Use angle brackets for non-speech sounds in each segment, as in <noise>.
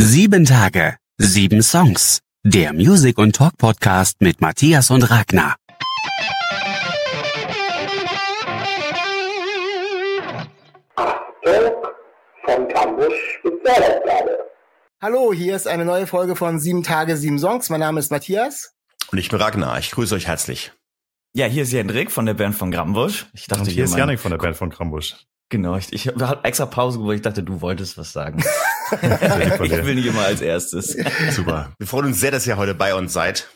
Sieben Tage, sieben Songs. Der Music und Talk Podcast mit Matthias und Ragnar. von Campus Spezialaufgabe. Hallo, hier ist eine neue Folge von Sieben Tage, sieben Songs. Mein Name ist Matthias. Und ich bin Ragnar. Ich grüße euch herzlich. Ja, hier ist Jendrik von der Band von Grambusch. Ich dachte, Und hier ist Janik von der Band von Krambusch. Genau, ich, ich habe extra Pause gemacht. Ich dachte, du wolltest was sagen. <laughs> <laughs> Ich will nicht immer als erstes. Super. Wir freuen uns sehr, dass ihr heute bei uns seid.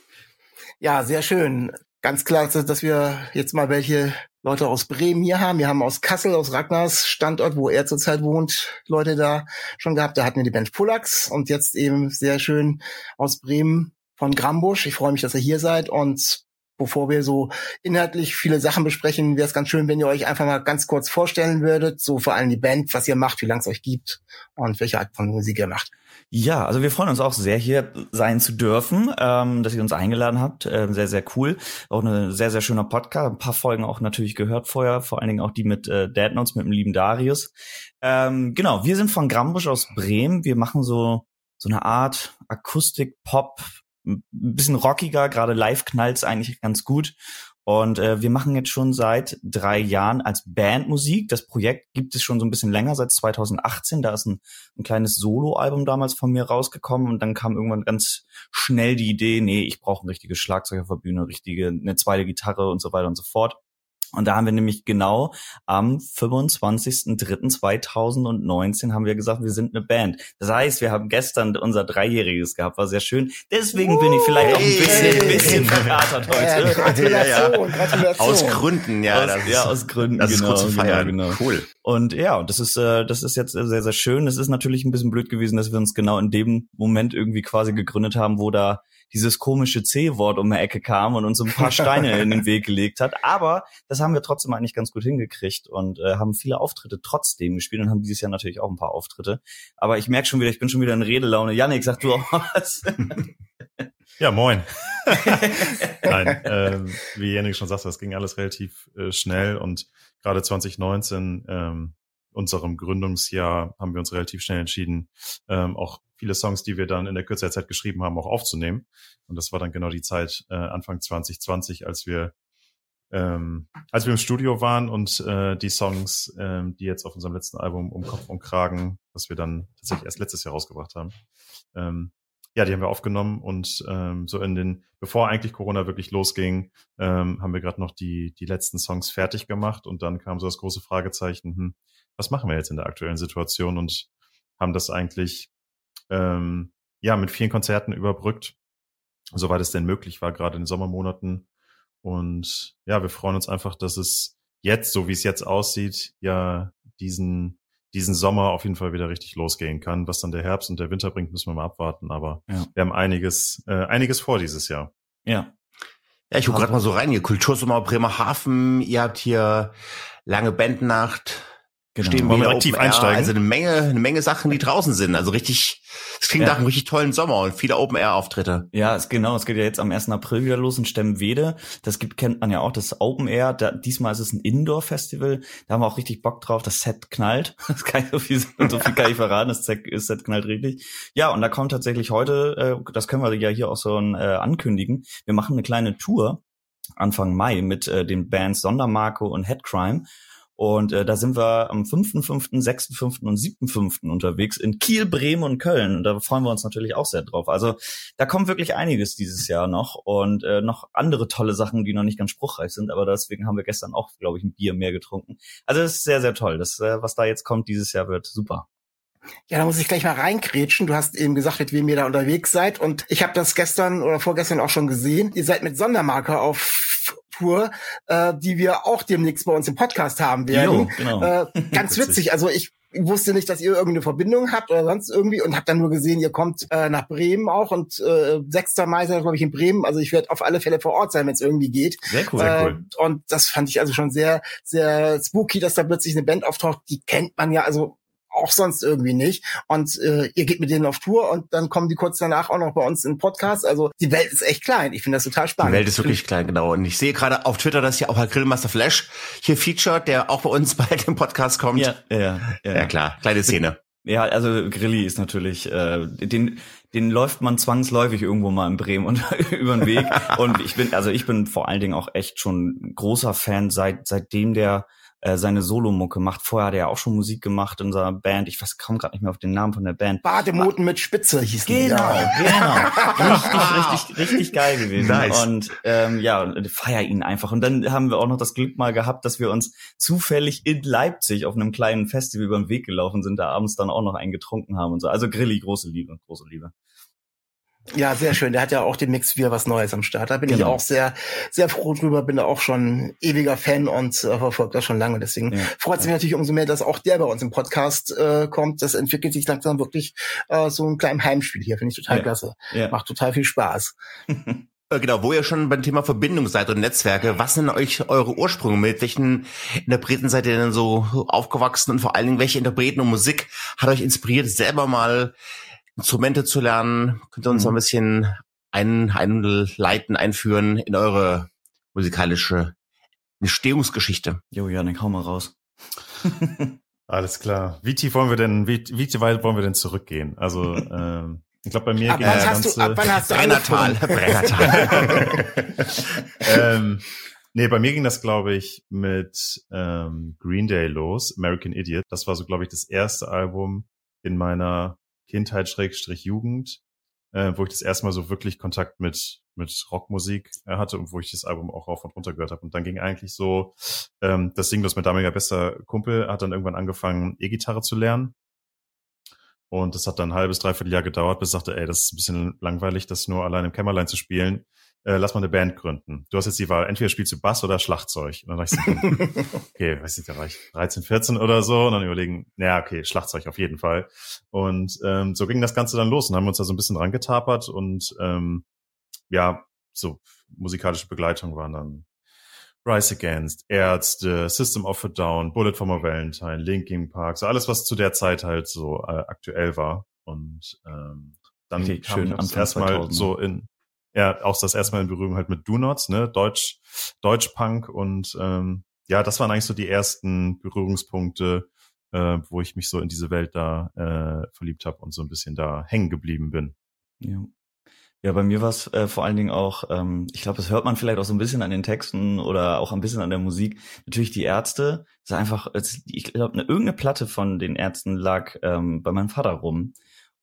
Ja, sehr schön. Ganz klar, dass wir jetzt mal welche Leute aus Bremen hier haben. Wir haben aus Kassel, aus Ragnars Standort, wo er zurzeit wohnt, Leute da schon gehabt. Da hatten wir die Band Pullax und jetzt eben sehr schön aus Bremen von Grambusch. Ich freue mich, dass ihr hier seid und bevor wir so inhaltlich viele Sachen besprechen, wäre es ganz schön, wenn ihr euch einfach mal ganz kurz vorstellen würdet, so vor allem die Band, was ihr macht, wie lange es euch gibt und welche Art von Musik ihr macht. Ja, also wir freuen uns auch sehr, hier sein zu dürfen, ähm, dass ihr uns eingeladen habt. Ähm, sehr, sehr cool. Auch eine sehr, sehr schöner Podcast. Ein paar Folgen auch natürlich gehört vorher, vor allen Dingen auch die mit äh, Dead Notes, mit dem lieben Darius. Ähm, genau, wir sind von Grambusch aus Bremen. Wir machen so, so eine Art Akustik-Pop, ein bisschen rockiger, gerade live knallt's eigentlich ganz gut. Und äh, wir machen jetzt schon seit drei Jahren als Band Musik. Das Projekt gibt es schon so ein bisschen länger, seit 2018. Da ist ein, ein kleines Soloalbum damals von mir rausgekommen und dann kam irgendwann ganz schnell die Idee, nee, ich brauche ein richtiges Schlagzeug auf der Bühne, richtige, eine zweite Gitarre und so weiter und so fort. Und da haben wir nämlich genau am 25.03.2019 haben wir gesagt, wir sind eine Band. Das heißt, wir haben gestern unser Dreijähriges gehabt, war sehr schön. Deswegen bin ich vielleicht auch ein bisschen, Hey. bisschen verkatert Ja, heute. <laughs> Gratulation, Gratulation. Aus Gründen, ja. aus, das ja, ist, aus Gründen. das ist genau, kurz zu feiern. Genau, genau. Cool. Und ja, und das ist, äh, das ist jetzt sehr, sehr schön. Es ist natürlich ein bisschen blöd gewesen, dass wir uns genau in dem Moment irgendwie quasi gegründet haben, wo da dieses komische C-Wort um die Ecke kam und uns ein paar Steine <laughs> in den Weg gelegt hat. Aber das haben wir trotzdem eigentlich ganz gut hingekriegt und äh, haben viele Auftritte trotzdem gespielt und haben dieses Jahr natürlich auch ein paar Auftritte. Aber ich merke schon wieder, ich bin schon wieder in Redelaune. Janik, sag du auch was. <laughs> Ja, moin. <laughs> Nein, ähm, wie Janik schon sagte, das ging alles relativ äh, schnell und gerade 2019, ähm, unserem Gründungsjahr, haben wir uns relativ schnell entschieden, ähm, auch viele Songs, die wir dann in der Kürze der Zeit geschrieben haben, auch aufzunehmen. Und das war dann genau die Zeit äh, Anfang 2020, als wir ähm, als wir im Studio waren und äh, die Songs, ähm, die jetzt auf unserem letzten Album um Kopf und Kragen, was wir dann tatsächlich erst letztes Jahr rausgebracht haben, ähm, ja, die haben wir aufgenommen und ähm, so in den, bevor eigentlich Corona wirklich losging, ähm, haben wir gerade noch die, die letzten Songs fertig gemacht und dann kam so das große Fragezeichen, hm, was machen wir jetzt in der aktuellen Situation und haben das eigentlich ähm, ja mit vielen Konzerten überbrückt, soweit es denn möglich war, gerade in den Sommermonaten. Und ja, wir freuen uns einfach, dass es jetzt, so wie es jetzt aussieht, ja diesen diesen Sommer auf jeden Fall wieder richtig losgehen kann. Was dann der Herbst und der Winter bringt, müssen wir mal abwarten. Aber Ja. wir haben einiges, äh, einiges vor dieses Jahr. ja. Ja, ich gucke gerade mal so rein. Ihr Kultursommer Bremerhaven, ihr habt hier lange Bandnacht. Genau. Stehen Wollen wir wieder direkt tief Open Air. einsteigen? Also eine Menge, eine Menge Sachen, die draußen sind. Also richtig, es klingt Ja. nach einem richtig tollen Sommer und viele Open Air Auftritte. Ja, es, genau. Es geht ja jetzt am 1. April wieder los in Stemwede. Das gibt, kennt man ja auch, das Open Air. Da, diesmal ist es ein Indoor-Festival. Da haben wir auch richtig Bock drauf. Das Set knallt. <laughs> Das kann ich so viel, so viel kann ich verraten. Das Set, das Set knallt richtig. Ja, und da kommt tatsächlich heute, äh, das können wir ja hier auch so äh, ankündigen. Wir machen eine kleine Tour Anfang Mai mit äh, den Bands Sondermarco und Headcrime. Und äh, da sind wir am 5.5., 6.5. und 7.5. unterwegs in Kiel, Bremen und Köln. Und da freuen wir uns natürlich auch sehr drauf. Also da kommt wirklich einiges dieses Jahr noch und äh, noch andere tolle Sachen, die noch nicht ganz spruchreif sind. Aber deswegen haben wir gestern auch, glaube ich, ein Bier mehr getrunken. Also das ist sehr, sehr toll. Das, äh, was da jetzt kommt dieses Jahr, wird super. Ja, da muss ich gleich mal reinkrätschen. Du hast eben gesagt, mit wem ihr da unterwegs seid. Und ich habe das gestern oder vorgestern auch schon gesehen. Ihr seid mit Sondermarke auf Tour, äh, die wir auch demnächst bei uns im Podcast haben werden. Jo, genau. Äh, <laughs> ganz Witzig. Also ich wusste nicht, dass ihr irgendeine Verbindung habt oder sonst irgendwie und habe dann nur gesehen, ihr kommt äh, nach Bremen auch und äh, 6. Mai seid ihr, glaube ich, in Bremen. Also ich werde auf alle Fälle vor Ort sein, wenn es irgendwie geht. Sehr cool. Sehr Äh, cool. Und das fand ich also schon sehr, sehr spooky, dass da plötzlich eine Band auftaucht, die kennt man ja also auch sonst irgendwie nicht. Und äh, ihr geht mit denen auf Tour und dann kommen die kurz danach auch noch bei uns in den Podcast. Also die Welt ist echt klein. Ich finde das total Die spannend. Welt ist wirklich klein, genau. Und ich sehe gerade auf Twitter, dass ja auch Herr Grillmaster Flash hier featured, der auch bei uns <laughs> bald im Podcast kommt. Ja, ja, ja. ja klar, kleine Szene. Ja, also Grilli ist natürlich, äh, den, den läuft man zwangsläufig irgendwo mal in Bremen und <laughs> über den Weg. <laughs> Und ich bin, also ich bin vor allen Dingen auch echt schon großer Fan, seit seitdem der äh, seine Solomucke macht. Vorher hat er ja auch schon Musik gemacht in unserer Band. Ich weiß kaum gerade nicht mehr auf den Namen von der Band. Bademoten mit Spitze hieß Genau, die. genau. <laughs> Richtig, richtig, richtig geil gewesen. Nice. Und ähm, ja, feier ihn einfach. Und dann haben wir auch noch das Glück mal gehabt, dass wir uns zufällig in Leipzig auf einem kleinen Festival über den Weg gelaufen sind, da abends dann auch noch einen getrunken haben und so. Also Grilli, große Liebe, große Liebe. Ja, sehr schön. Der hat ja auch den Mix wieder was Neues am Start. Da bin ich Genau. auch sehr, sehr froh drüber. Bin da auch schon ewiger Fan und äh, verfolge das schon lange. Deswegen Ja. freut es mich natürlich umso mehr, dass auch der bei uns im Podcast äh, kommt. Das entwickelt sich langsam wirklich äh, so ein kleines Heimspiel hier. Finde ich total Ja. klasse. Ja. Macht total viel Spaß. <laughs> Äh, Genau, wo ihr schon beim Thema Verbindung seid und Netzwerke, was sind euch eure Ursprünge? Mit welchen Interpreten seid ihr denn so aufgewachsen und vor allen Dingen, welche Interpreten und Musik hat euch inspiriert, selber mal Instrumente zu lernen? Könnt ihr uns Mhm. ein bisschen ein, einleiten, einführen in eure musikalische Entstehungsgeschichte? Jo, Janik, hau mal raus. <laughs> Alles klar. Wie tief wollen wir denn, wie, wie weit wollen wir denn zurückgehen? Also, <laughs> ähm, ich glaube, bei mir Ab ging der ganze, du, ab wann hast du Brennertal? <laughs> Brennertal. ähm, nee, bei mir ging das, glaube ich, mit ähm, Green Day los, American Idiot. Das war so, glaube ich, das erste Album in meiner Kindheit, Schrägstrich Jugend, äh, wo ich das erste Mal so wirklich Kontakt mit mit Rockmusik äh, hatte und wo ich das Album auch rauf und runter gehört habe. Und dann ging eigentlich so ähm, das Ding, das mein damaliger bester Kumpel hat dann irgendwann angefangen, E-Gitarre zu lernen. Und das hat dann ein halbes, dreiviertel Jahr gedauert, bis ich sagte, ey, das ist ein bisschen langweilig, das nur allein im Kämmerlein zu spielen. Äh, lass mal eine Band gründen. Du hast jetzt die Wahl, entweder spielst du Bass oder Schlagzeug. Und dann dachte ich so, <laughs> okay, weiß nicht, da war ich 13, 14 oder so. Und dann überlegen, naja, okay, Schlagzeug auf jeden Fall. Und ähm, so ging das Ganze dann los und haben uns da so ein bisschen dran getapert und ähm, ja, so musikalische Begleitung waren dann Rise Against, Ärzte, System of a Down, Bullet for My Valentine, Linkin Park, so alles, was zu der Zeit halt so äh, aktuell war. Und ähm, dann Richtig kam schön, das Anfang erste Mal 2000. so in, ja, auch das erste Mal in Berührung halt mit Do Nots, ne, Deutsch, Deutsch-Punk und ähm, ja, das waren eigentlich so die ersten Berührungspunkte, äh, wo ich mich so in diese Welt da äh, verliebt habe und so ein bisschen da hängen geblieben bin. Ja. Ja, bei mir war es äh, vor allen Dingen auch, ähm, ich glaube, das hört man vielleicht auch so ein bisschen an den Texten oder auch ein bisschen an der Musik. Natürlich die Ärzte, das ist einfach, ich glaube, eine, irgendeine Platte von den Ärzten lag ähm, bei meinem Vater rum.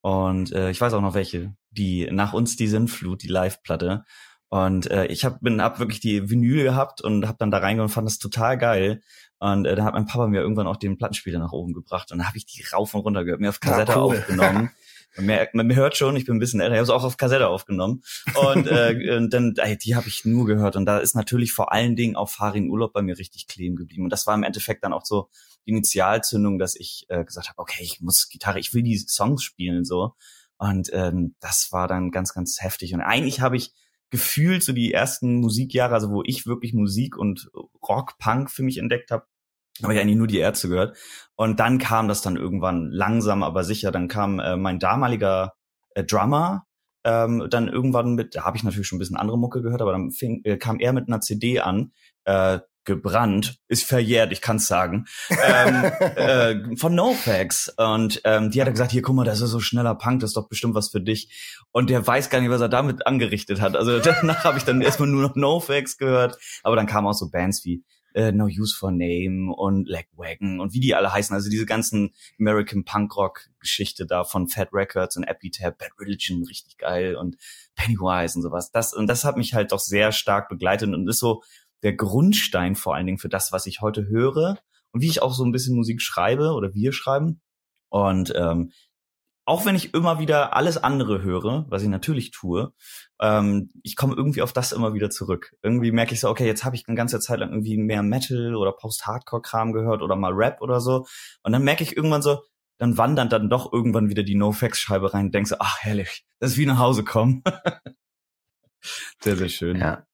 Und äh, ich weiß auch noch welche, die nach uns die Sintflut, die Live-Platte. Und äh, ich hab, bin hab wirklich die Vinyl gehabt und hab dann da reingegangen und fand das total geil. Und äh, dann hat mein Papa mir irgendwann auch den Plattenspieler nach oben gebracht und dann habe ich die rauf und runter gehört, mir auf Kassette cool. aufgenommen. <laughs> Man, merkt, man hört schon, ich bin ein bisschen älter, ich habe es auch auf Kassette aufgenommen. Und, äh, <laughs> und dann, ey, die habe ich nur gehört. Und da ist natürlich vor allen Dingen auch Farin Urlaub bei mir richtig kleben geblieben. Und das war im Endeffekt dann auch so die Initialzündung, dass ich äh, gesagt habe, okay, ich muss Gitarre, ich will die Songs spielen so. Und ähm, das war dann ganz, ganz heftig. Und eigentlich habe ich gefühlt so die ersten Musikjahre, also wo ich wirklich Musik und Rock, Punk für mich entdeckt habe, habe ich eigentlich nur die Ärzte gehört. Und dann kam das dann irgendwann langsam, aber sicher. Dann kam äh, mein damaliger äh, Drummer ähm, dann irgendwann mit, da habe ich natürlich schon ein bisschen andere Mucke gehört, aber dann fing, äh, kam er mit einer CD an, äh, gebrannt, ist verjährt, ich kann's sagen, ähm, <laughs> äh, von NoFX. Und ähm, die hat er gesagt, hier, guck mal, das ist so schneller Punk, das ist doch bestimmt was für dich. Und der weiß gar nicht, was er damit angerichtet hat. Also <laughs> danach habe ich dann erstmal nur noch NoFX gehört, aber dann kamen auch so Bands wie äh, No Use for Name und Legwagon und wie die alle heißen. Also diese ganzen American Punk Rock Geschichte da von Fat Records und Epitaph, Bad Religion, richtig geil und Pennywise und sowas. Das, und das hat mich halt doch sehr stark begleitet und ist so der Grundstein vor allen Dingen für das, was ich heute höre und wie ich auch so ein bisschen Musik schreibe oder wir schreiben. Und ähm, auch wenn ich immer wieder alles andere höre, was ich natürlich tue, ähm, ich komme irgendwie auf das immer wieder zurück. Irgendwie merke ich so, okay, jetzt habe ich eine ganze Zeit lang irgendwie mehr Metal oder Post-Hardcore-Kram gehört oder mal Rap oder so. Und dann merke ich irgendwann so, dann wandert dann doch irgendwann wieder die No-Fax-Scheibe rein und denkst so, ach herrlich, das ist wie nach Hause kommen. <laughs> sehr, sehr schön. Ja.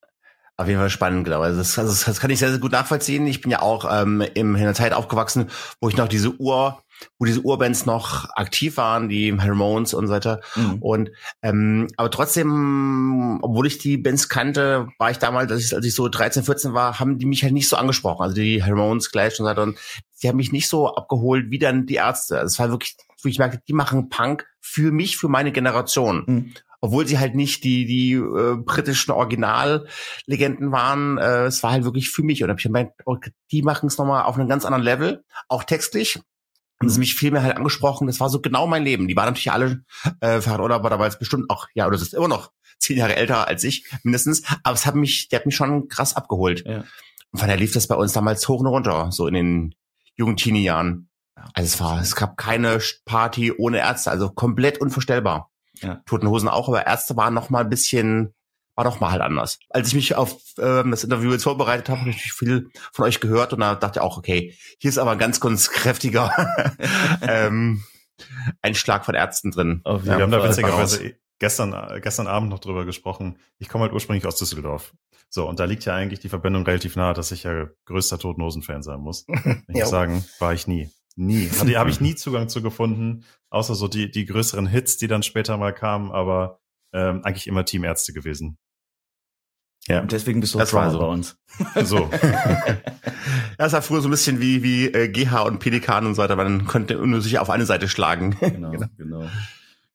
Auf jeden Fall spannend, glaube ich. Also das, also das kann ich sehr, sehr gut nachvollziehen. Ich bin ja auch ähm, in einer Zeit aufgewachsen, wo ich noch diese Uhr, wo diese Urbands noch aktiv waren, die Ramones und so weiter. Mhm. Und ähm, aber trotzdem, obwohl ich die Bands kannte, war ich damals, als ich, als ich so 13, 14 war, haben die mich halt nicht so angesprochen. Also die Ramones gleich und so weiter. Und die haben mich nicht so abgeholt wie dann die Ärzte. Also es war wirklich, wo ich merkte, die machen Punk für mich, für meine Generation. Mhm obwohl sie halt nicht die die äh, britischen Originallegenden waren, äh, es war halt wirklich für mich und hab ich gemeint, oh, die machen es nochmal auf einem ganz anderen Level, auch textlich. Und es mich viel mehr halt angesprochen, das war so genau mein Leben. Die waren natürlich alle äh, Fahrrad oder war damals bestimmt auch, ja, oder das ist immer noch zehn Jahre älter als ich, mindestens. Aber es hat mich, der hat mich schon krass abgeholt. Ja. Und von daher lief das bei uns damals hoch und runter, so in den jungen Teenie-Jahren. Also es war, es gab keine Party ohne Ärzte, also komplett unvorstellbar. Ja. Toten Hosen auch, aber Ärzte waren noch mal ein bisschen, war noch mal halt anders. Als ich mich auf ähm, das Interview jetzt vorbereitet habe, habe ich viel von euch gehört und da dachte ich auch, okay, hier ist aber ein ganz, ganz kräftiger <laughs> ähm, Einschlag von Ärzten drin. Oh, wir haben da witzigerweise gestern, gestern Abend noch drüber gesprochen. Ich komme halt ursprünglich aus Düsseldorf. So, und da liegt ja eigentlich die Verbindung relativ nahe, dass ich ja größter Totenhosen-Fan sein muss. <laughs> Ich muss sagen, war ich nie. Nie. Hatte, habe ich nie <laughs> Zugang zu gefunden, außer so die, die größeren Hits, die dann später mal kamen, aber ähm, eigentlich immer Teamärzte gewesen. Ja. Und deswegen bist du das war so. bei uns. <laughs> So. <laughs> ja, es war früher so ein bisschen wie, wie äh, GH und Pelikan und so weiter, man konnte nur sich auf eine Seite schlagen. Genau, <laughs> genau. genau.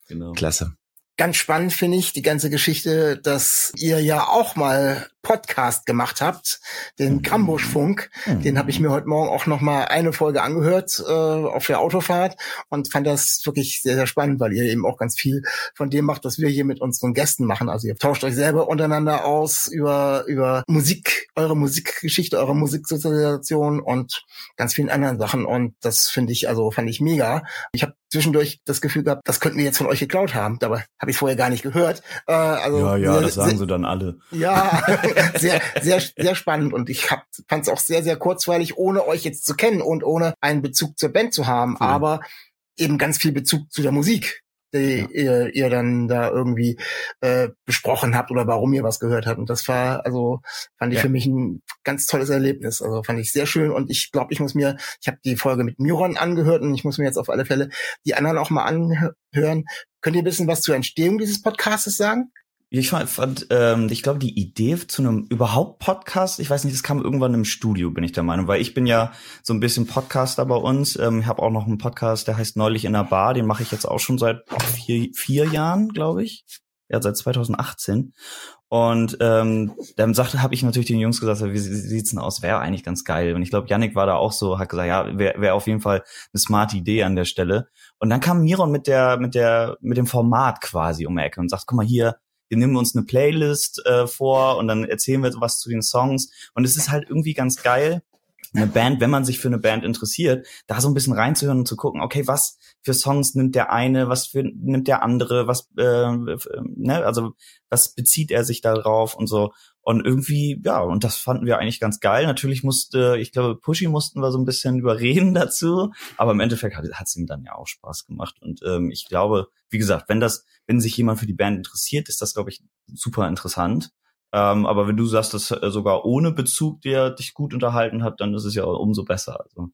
genau. Klasse. Ganz spannend finde ich die ganze Geschichte, dass ihr ja auch mal Podcast gemacht habt, den mhm. Kambusch-Funk. Mhm. Den habe ich mir heute Morgen auch noch mal eine Folge angehört äh, auf der Autofahrt und fand das wirklich sehr, sehr spannend, weil ihr eben auch ganz viel von dem macht, was wir hier mit unseren Gästen machen. Also ihr tauscht euch selber untereinander aus über, über Musik, eure Musikgeschichte, eure Musiksozialisation und ganz vielen anderen Sachen. Und das finde ich, also fand ich mega. Ich habe zwischendurch das Gefühl gehabt, das könnten wir jetzt von euch geklaut haben. Dabei habe ich vorher gar nicht gehört. Äh, also ja, ja, sehr, das sagen sie dann alle. Ja, <laughs> sehr, sehr, sehr spannend. Und ich fand es auch sehr, sehr kurzweilig, ohne euch jetzt zu kennen und ohne einen Bezug zur Band zu haben, ja. aber eben ganz viel Bezug zu der Musik die ja. ihr, ihr dann da irgendwie äh, besprochen habt oder warum ihr was gehört habt. Und das war, also fand ich ja. für mich ein ganz tolles Erlebnis. Also fand ich sehr schön und ich glaube, ich muss mir, ich habe die Folge mit Myron angehört und ich muss mir jetzt auf alle Fälle die anderen auch mal anhören. Könnt ihr ein bisschen was zur Entstehung dieses Podcastes sagen? Ich fand, fand ähm, ich glaube, die Idee zu einem überhaupt Podcast, ich weiß nicht, das kam irgendwann im Studio, bin ich der Meinung, weil ich bin ja so ein bisschen Podcaster bei uns. Ähm, ich habe auch noch einen Podcast, der heißt Neulich in der Bar, den mache ich jetzt auch schon seit vier, vier Jahren, glaube ich. Ja, seit 2018. Und ähm, dann sagte, habe ich natürlich den Jungs gesagt, wie sieht's denn aus? Wäre eigentlich ganz geil. Und ich glaube, Yannick war da auch so, hat gesagt, ja, wäre wär auf jeden Fall eine smarte Idee an der Stelle. Und dann kam Miron mit der, mit der, mit dem Format quasi um die Ecke und sagt, guck mal hier, wir nehmen uns eine Playlist äh, vor und dann erzählen wir was zu den Songs. Und es ist halt irgendwie ganz geil, eine Band, wenn man sich für eine Band interessiert, da so ein bisschen reinzuhören und zu gucken, okay, was für Songs nimmt der eine, was für nimmt der andere, was äh, ne, also was bezieht er sich darauf und so. Und irgendwie, ja, und das fanden wir eigentlich ganz geil. Natürlich musste, ich glaube, Pushy mussten wir so ein bisschen <laughs> überreden dazu, aber im Endeffekt hat es ihm dann ja auch Spaß gemacht. Und ähm, ich glaube, wie gesagt, wenn das wenn sich jemand für die Band interessiert, ist das, glaube ich, super interessant. Ähm, aber wenn du sagst, dass äh, sogar ohne Bezug der dich gut unterhalten hat, dann ist es ja umso besser. Also.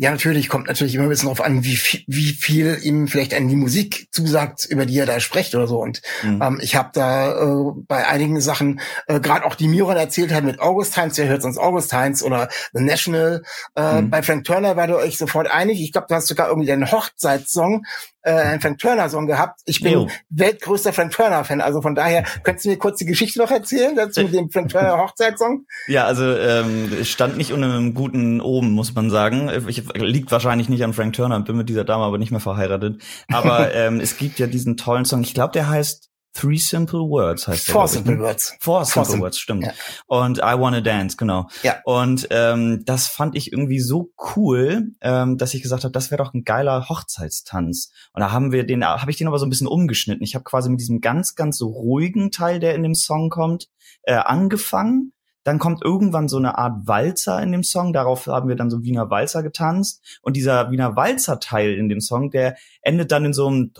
Ja, natürlich, kommt natürlich immer ein bisschen darauf an, wie viel, wie viel ihm vielleicht an die Musik zusagt, über die er da spricht oder so. Und mhm. ähm, ich habe da äh, bei einigen Sachen, äh, gerade auch die Miran erzählt hat mit August Heinz, der hört sonst August Heinz oder The National. Äh, mhm. Bei Frank Turner war ihr euch sofort einig. Ich glaube, du hast sogar irgendwie deinen Hochzeitssong, äh, einen Frank Turner Song gehabt. Ich bin jo. weltgrößter Frank Turner Fan. Also von daher, könntest du mir kurz die Geschichte noch erzählen dazu mit dem Frank Turner <laughs> Hochzeitssong? Ja, also ähm, stand nicht unter einem guten Oben, muss man sagen. Ich, liegt wahrscheinlich nicht an Frank Turner, bin mit dieser Dame aber nicht mehr verheiratet. Aber <laughs> ähm, es gibt ja diesen tollen Song, ich glaube, der heißt Three Simple Words heißt der. Four Simple ich, ne? Words. Four Simple Four Words, stimmt. Ja. Und I Wanna Dance, genau. Ja. Und ähm, das fand ich irgendwie so cool, ähm, dass ich gesagt habe, das wäre doch ein geiler Hochzeitstanz. Und da haben wir den, habe ich den aber so ein bisschen umgeschnitten. Ich habe quasi mit diesem ganz, ganz so ruhigen Teil, der in dem Song kommt, äh, angefangen dann kommt irgendwann so eine Art Walzer in dem Song. Darauf haben wir dann so Wiener Walzer getanzt. Und dieser Wiener Walzer-Teil in dem Song, der endet dann in so einem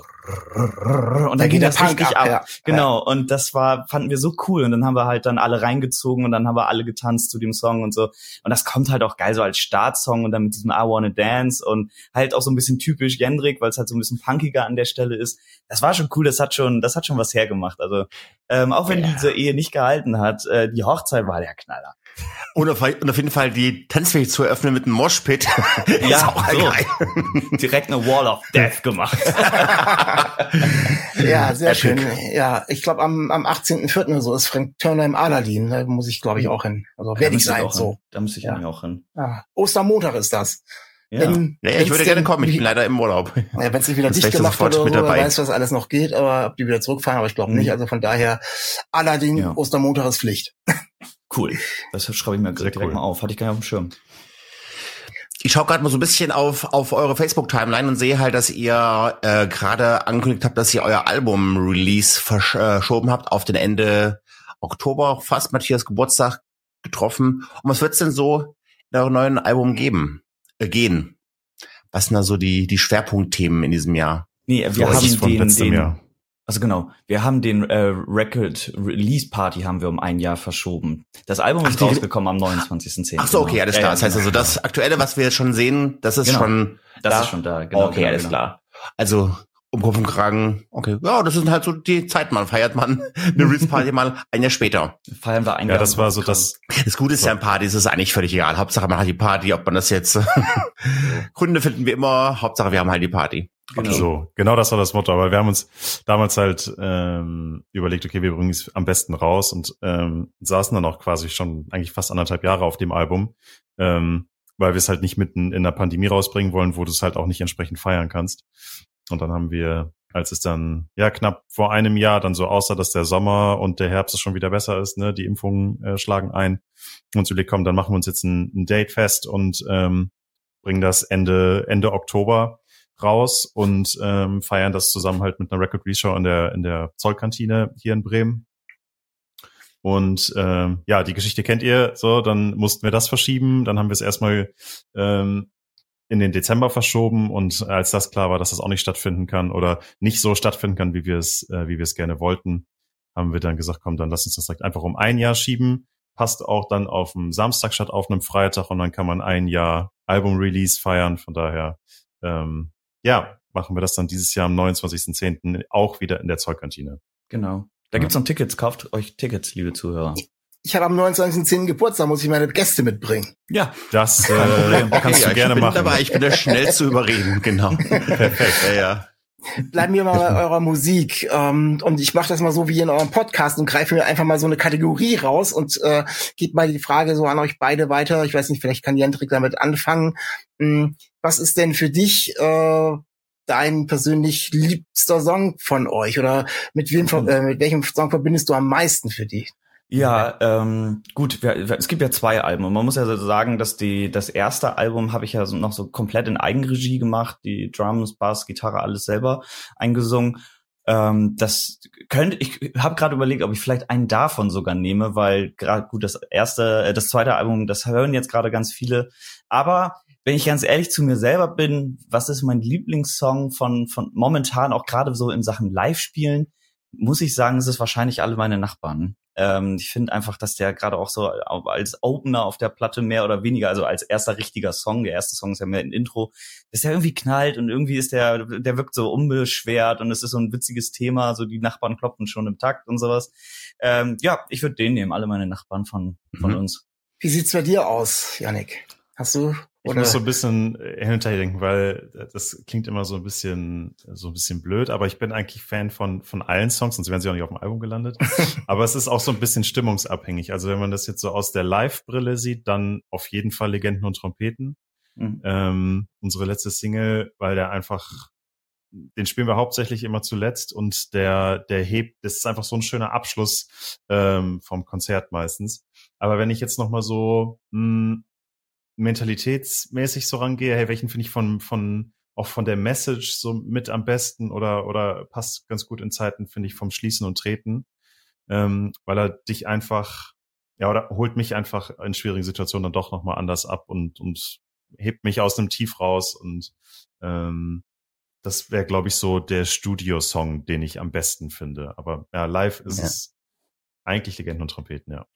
und dann ging das richtig ab. ab. Ja. Genau. Und das war, fanden wir so cool. Und dann haben wir halt dann alle reingezogen und dann haben wir alle getanzt zu dem Song und so. Und das kommt halt auch geil so als Startsong und dann mit diesem I Wanna Dance und halt auch so ein bisschen typisch Jendrik, weil es halt so ein bisschen punkiger an der Stelle ist. Das war schon cool. Das hat schon, das hat schon was hergemacht. Also, ähm, auch wenn ja. diese Ehe nicht gehalten hat, äh, die Hochzeit war der Knaller. Und auf, und auf jeden Fall die Tanzfläche zu eröffnen mit einem Moshpit. <laughs> ja, auch so. geil. Direkt eine Wall of Death <laughs> gemacht. ja, sehr schön. Ja, ich glaube am, am 18.04. oder so ist Frank Turner im Aladdin. Da muss ich, glaube ich, auch hin. Also werde ich sein. So. Da muss ich ja. auch hin. Ja. Ostermontag ist das. Ja. Wenn, ja, ich würde gerne kommen, ich bin leider im Urlaub. Ja, wenn es nicht wieder dicht gemacht wird oder so, wer weiß, was alles noch geht, aber ob die wieder zurückfahren, aber ich glaube mhm. nicht. Also von daher, Aladdin, ja. Ostermontag ist Pflicht. <laughs> Cool. Das schreibe ich mir direkt cool. mal auf. Hatte ich gar nicht auf dem Schirm. Ich schaue gerade mal so ein bisschen auf, auf eure Facebook-Timeline und sehe halt, dass ihr äh, gerade angekündigt habt, dass ihr euer Album-Release verschoben habt auf den Ende Oktober, fast Matthias Geburtstag getroffen. Und was wird's denn so in eurem neuen Album geben, äh, gehen? Was sind da so die, die Schwerpunktthemen in diesem Jahr? Nee, wir haben den, den, Jahr. Also genau, wir haben den äh, Record Release Party haben wir um ein Jahr verschoben. Das Album Ach, ist rausgekommen am 29.10. Ach so, okay, alles klar. Das heißt also, das aktuelle, was wir jetzt schon sehen, das ist genau. schon Das da? ist schon da, genau. Okay, genau, alles genau. klar. Also um Kopf und Kragen, okay, ja, das ist halt so die Zeit, man feiert man <laughs> eine Release Party mal ein Jahr später. Feiern wir ein Jahr. Ja, das war so das. Das Gute ist ja ein Party, ist es eigentlich völlig egal. Hauptsache man hat die Party, ob man das jetzt <laughs> Gründe finden wir immer, Hauptsache wir haben halt die Party. Genau. So, genau das war das Motto. Aber wir haben uns damals halt ähm, überlegt, okay, wir bringen es am besten raus und ähm, saßen dann auch quasi schon eigentlich fast anderthalb Jahre auf dem Album, ähm, weil wir es halt nicht mitten in der Pandemie rausbringen wollen, wo du es halt auch nicht entsprechend feiern kannst. Und dann haben wir, als es dann ja knapp vor einem Jahr dann so aussah, dass der Sommer und der Herbst schon wieder besser ist, ne, die Impfungen äh, schlagen ein, uns überlegt, komm, dann machen wir uns jetzt ein, ein Date fest und ähm, bringen das Ende Ende Oktober raus und ähm, feiern das zusammen halt mit einer Record Reshow in der in der Zollkantine hier in Bremen. Und ähm, ja, die Geschichte kennt ihr. So, dann mussten wir das verschieben. Dann haben wir es erstmal ähm, in den Dezember verschoben und als das klar war, dass das auch nicht stattfinden kann oder nicht so stattfinden kann, wie wir es, äh, wie wir es gerne wollten, haben wir dann gesagt, komm, dann lass uns das direkt einfach um ein Jahr schieben. Passt auch dann auf dem Samstag statt auf einem Freitag und dann kann man ein Jahr Album-Release feiern. Von daher ähm, ja, machen wir das dann dieses Jahr am 29.10. auch wieder in der Zollkantine. Genau. Da ja. gibt's noch Tickets. Kauft euch Tickets, liebe Zuhörer. Ich habe am 29.10. Geburtstag, muss ich meine Gäste mitbringen. Ja, das äh, kannst du gerne ich machen. Dabei, ich bin da schnell zu überreden, genau. Perfekt, ja, ja. Bleiben wir mal bei eurer Musik. Ähm, und ich mache das mal so wie in eurem Podcast und greife mir einfach mal so eine Kategorie raus und äh, gebe mal die Frage so an euch beide weiter. Ich weiß nicht, vielleicht kann Jendrik damit anfangen. Was ist denn für dich äh, dein persönlich liebster Song von euch? Oder mit wem mhm. äh, mit welchem Song verbindest du am meisten für dich? Ja, ähm, gut, wir, es gibt ja zwei Alben und man muss ja sagen, dass die das erste Album habe ich ja so, noch so komplett in Eigenregie gemacht, die Drums, Bass, Gitarre, alles selber eingesungen. Ähm, das könnte ich habe gerade überlegt, ob ich vielleicht einen davon sogar nehme, weil gerade gut das erste, äh, das zweite Album, das hören jetzt gerade ganz viele, aber wenn ich ganz ehrlich zu mir selber bin, was ist mein Lieblingssong von von momentan auch gerade so in Sachen Live spielen, muss ich sagen, es ist wahrscheinlich alle meine Nachbarn. Ähm, ich finde einfach, dass der gerade auch so als Opener auf der Platte mehr oder weniger, also als erster richtiger Song, der erste Song ist ja mehr ein Intro, dass der irgendwie knallt und irgendwie ist der, der wirkt so unbeschwert und es ist so ein witziges Thema, so die Nachbarn klopfen schon im Takt und sowas. Ähm, ja, ich würde den nehmen, alle meine Nachbarn von, von mhm. uns. Wie sieht's bei dir aus, Yannick? Hast du ich muss so ein bisschen äh, hinterdenken, weil das klingt immer so ein bisschen, so ein bisschen blöd, aber ich bin eigentlich Fan von, von allen Songs, sonst wären sie auch nicht auf dem Album gelandet. <laughs> aber es ist auch so ein bisschen stimmungsabhängig. Also wenn man das jetzt so aus der Live-Brille sieht, dann auf jeden Fall Legenden und Trompeten. Mhm. Ähm, unsere letzte Single, weil der einfach, den spielen wir hauptsächlich immer zuletzt und der, der hebt, das ist einfach so ein schöner Abschluss ähm, vom Konzert meistens. Aber wenn ich jetzt noch mal so mh, hm, mentalitätsmäßig so rangehe, hey, welchen finde ich von, von, auch von der Message so mit am besten oder, oder passt ganz gut in Zeiten, finde ich, vom Schließen und Treten, ähm, weil er dich einfach, ja, oder holt mich einfach in schwierigen Situationen dann doch nochmal anders ab und, und hebt mich aus dem Tief raus und ähm, das wäre, glaube ich, so der Studiosong, den ich am besten finde. Aber ja, live ist ja. es eigentlich Legenden und Trompeten, ja.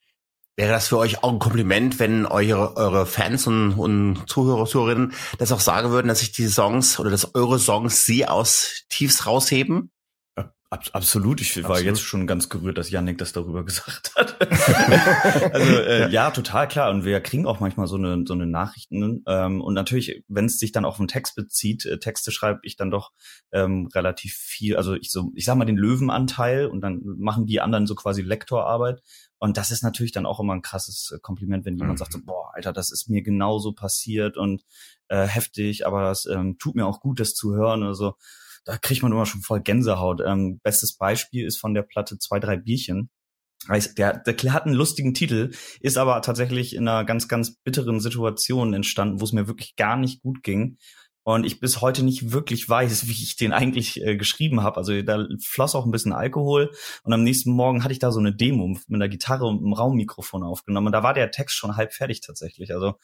Wäre das für euch auch ein Kompliment, wenn eure, eure Fans und, und Zuhörer, Zuhörerinnen das auch sagen würden, dass sich diese Songs oder dass eure Songs sie aus Tiefs rausheben? Ab, absolut. Ich absolut. war jetzt schon ganz gerührt, dass Yannick das darüber <laughs> gesagt hat. <laughs> also äh, ja. total klar. Und wir kriegen auch manchmal so eine so eine Nachrichten. Ähm, und natürlich, wenn es sich dann auf einen Text bezieht, äh, Texte schreibe ich dann doch ähm, relativ viel. Also ich so, ich sag mal den Löwenanteil und dann machen die anderen so quasi Lektorarbeit. Und das ist natürlich dann auch immer ein krasses Kompliment, wenn jemand mhm. sagt so, boah, Alter, das ist mir genauso passiert und äh, heftig, aber das ähm, tut mir auch gut, das zu hören oder so da kriegt man immer schon voll Gänsehaut. Ähm, bestes Beispiel ist von der Platte zwei, drei Bierchen. Der, der hat einen lustigen Titel, ist aber tatsächlich in einer ganz, ganz bitteren Situation entstanden, wo es mir wirklich gar nicht gut ging. Und ich bis heute nicht wirklich weiß, wie ich den eigentlich äh, geschrieben habe. Also da floss auch ein bisschen Alkohol. Und am nächsten Morgen hatte ich da so eine Demo mit einer Gitarre und einem Raummikrofon aufgenommen. Und da war der Text schon halb fertig tatsächlich. Also